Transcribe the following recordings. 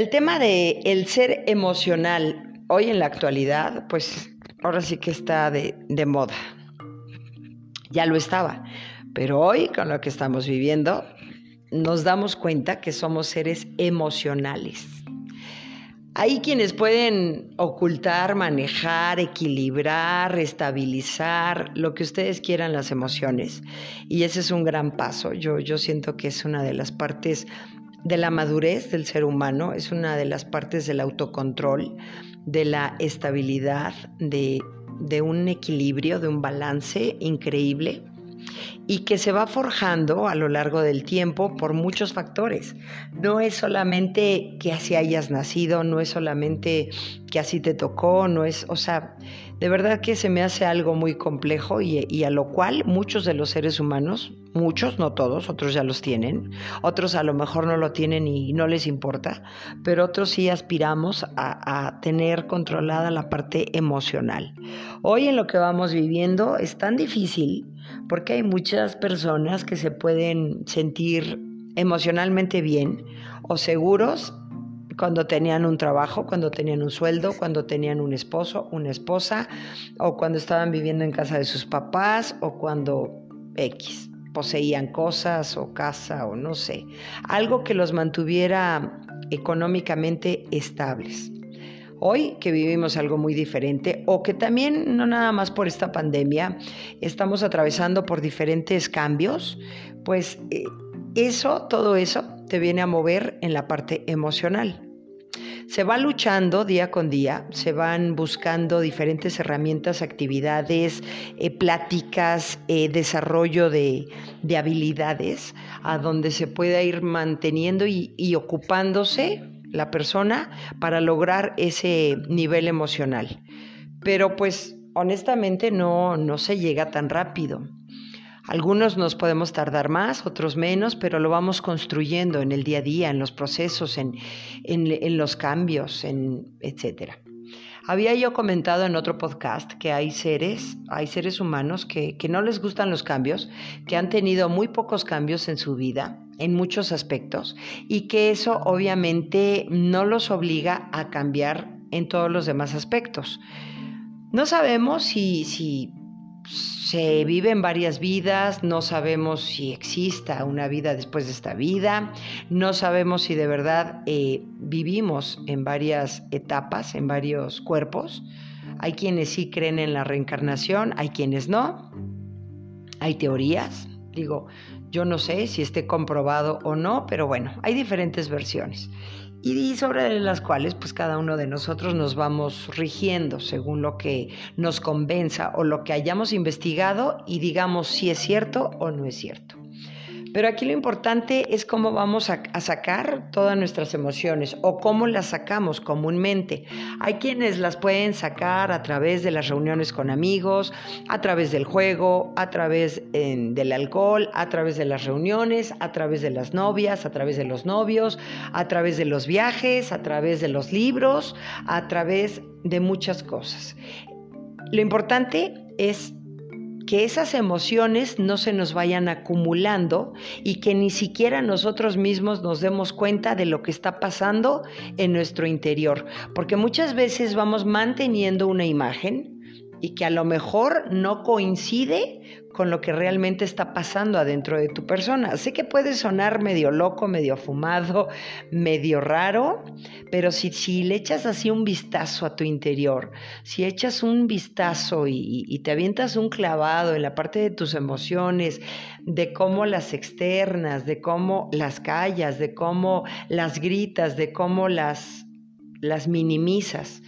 El tema de el ser emocional hoy en la actualidad, pues ahora sí que está de, de moda. Ya lo estaba, pero hoy con lo que estamos viviendo nos damos cuenta que somos seres emocionales. Hay quienes pueden ocultar, manejar, equilibrar, estabilizar, lo que ustedes quieran las emociones. Y ese es un gran paso. Yo, yo siento que es una de las partes de la madurez del ser humano, es una de las partes del autocontrol, de la estabilidad, de, de un equilibrio, de un balance increíble y que se va forjando a lo largo del tiempo por muchos factores. No es solamente que así hayas nacido, no es solamente que así te tocó, no es, o sea, de verdad que se me hace algo muy complejo y, a lo cual muchos de los seres humanos, muchos, no todos, otros ya los tienen, otros a lo mejor no lo tienen y no les importa, pero otros sí aspiramos a, tener controlada la parte emocional. Hoy en lo que vamos viviendo es tan difícil porque hay muchas personas que se pueden sentir emocionalmente bien o seguros cuando tenían un trabajo, cuando tenían un sueldo, cuando tenían un esposo, una esposa, o cuando estaban viviendo en casa de sus papás, o cuando X, poseían cosas o casa o no sé, algo que los mantuviera económicamente estables. Hoy que vivimos algo muy diferente o que también no nada más por esta pandemia estamos atravesando por diferentes cambios, pues eh, eso, todo eso te viene a mover en la parte emocional. Se va luchando día con día, se van buscando diferentes herramientas, actividades, eh, pláticas, eh, desarrollo de, habilidades, a donde se pueda ir manteniendo y ocupándose la persona para lograr ese nivel emocional. Pero pues honestamente no, no se llega tan rápido. Algunos nos podemos tardar más, otros menos, pero lo vamos construyendo en el día a día, en los procesos, en, en, los cambios, en, etc. Había yo comentado en otro podcast que hay seres, hay seres humanos que, que no les gustan los cambios, que han tenido muy pocos cambios en su vida, en muchos aspectos, y que eso obviamente no los obliga a cambiar en todos los demás aspectos. No sabemos si, si se viven varias vidas, no sabemos si exista una vida después de esta vida, no sabemos si de verdad eh, vivimos en varias etapas, en varios cuerpos. Hay quienes sí creen en la reencarnación, hay quienes no. Hay teorías, digo, yo no sé si esté comprobado o no, pero bueno, hay diferentes versiones y sobre las cuales pues cada uno de nosotros nos vamos rigiendo según lo que nos convenza o lo que hayamos investigado y digamos si es cierto o no es cierto. Pero aquí lo importante es cómo vamos a, sacar todas nuestras emociones o cómo las sacamos comúnmente. Hay quienes las pueden sacar a través de las reuniones con amigos, a través del juego, a través del alcohol, a través de las reuniones, a través de las novias, a través de los novios, a través de los viajes, a través de los libros, a través de muchas cosas. Lo importante es que esas emociones no se nos vayan acumulando y que ni siquiera nosotros mismos nos demos cuenta de lo que está pasando en nuestro interior, porque muchas veces vamos manteniendo una imagen y que a lo mejor no coincide con lo que realmente está pasando adentro de tu persona. Sé que puede sonar medio loco, medio fumado, medio raro, pero si, le echas así un vistazo a tu interior, si echas un vistazo y, te avientas un clavado en la parte de tus emociones, de cómo las externas, de cómo las callas, de cómo las gritas, de cómo las minimizas,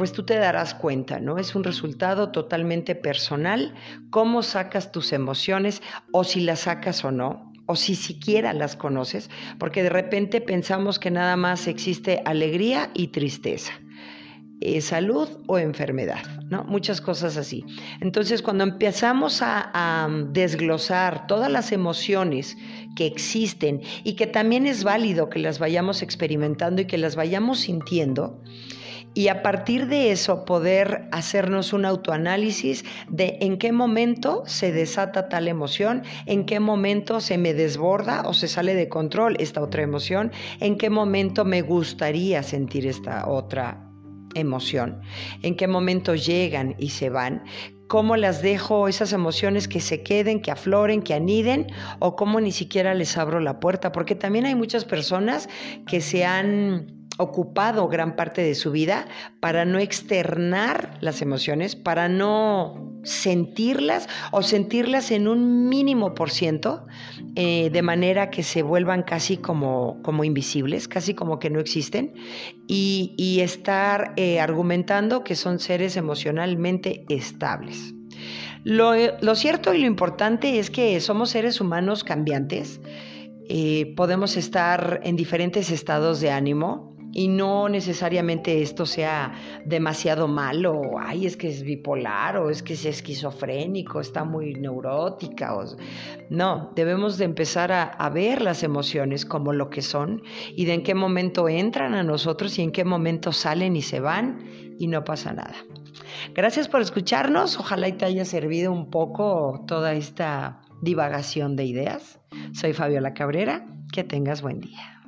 pues tú te darás cuenta, ¿no? Es un resultado totalmente personal, cómo sacas tus emociones o si las sacas o no, o si siquiera las conoces, porque de repente pensamos que nada más existe alegría y tristeza. Eh, salud o enfermedad, ¿no? Muchas cosas así. Entonces, cuando empezamos a, a, desglosar todas las emociones que existen y que también es válido que las vayamos experimentando y que las vayamos sintiendo, y a partir de eso poder hacernos un autoanálisis de en qué momento se desata tal emoción, en qué momento se me desborda o se sale de control esta otra emoción, en qué momento me gustaría sentir esta otra emoción, en qué momento llegan y se van, cómo las dejo esas emociones que se queden, que afloren, que aniden, o cómo ni siquiera les abro la puerta, porque también hay muchas personas que se han ocupado gran parte de su vida para no externar las emociones, para no sentirlas o sentirlas en un mínimo por ciento, eh, de manera que se vuelvan casi como, como invisibles, casi como que no existen, y, estar eh, argumentando que son seres emocionalmente estables. Lo, cierto y lo importante es que somos seres humanos cambiantes, eh, podemos estar en diferentes estados de ánimo, y no necesariamente esto sea demasiado malo, ay, es que es bipolar o es que es esquizofrénico, está muy neurótica. No, debemos de empezar a, a, ver las emociones como lo que son y de en qué momento entran a nosotros y en qué momento salen y se van y no pasa nada. Gracias por escucharnos, ojalá y te haya servido un poco toda esta divagación de ideas. Soy Fabiola Cabrera, que tengas buen día.